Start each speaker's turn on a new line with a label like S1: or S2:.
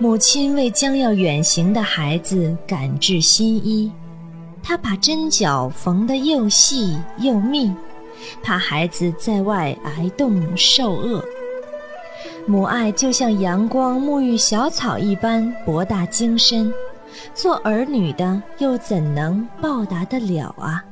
S1: 母亲为将要远行的孩子赶制新衣，她把针脚缝得又细又密，怕孩子在外挨冻受饿。母爱就像阳光沐浴小草一般博大精深，做儿女的又怎能报答得了啊？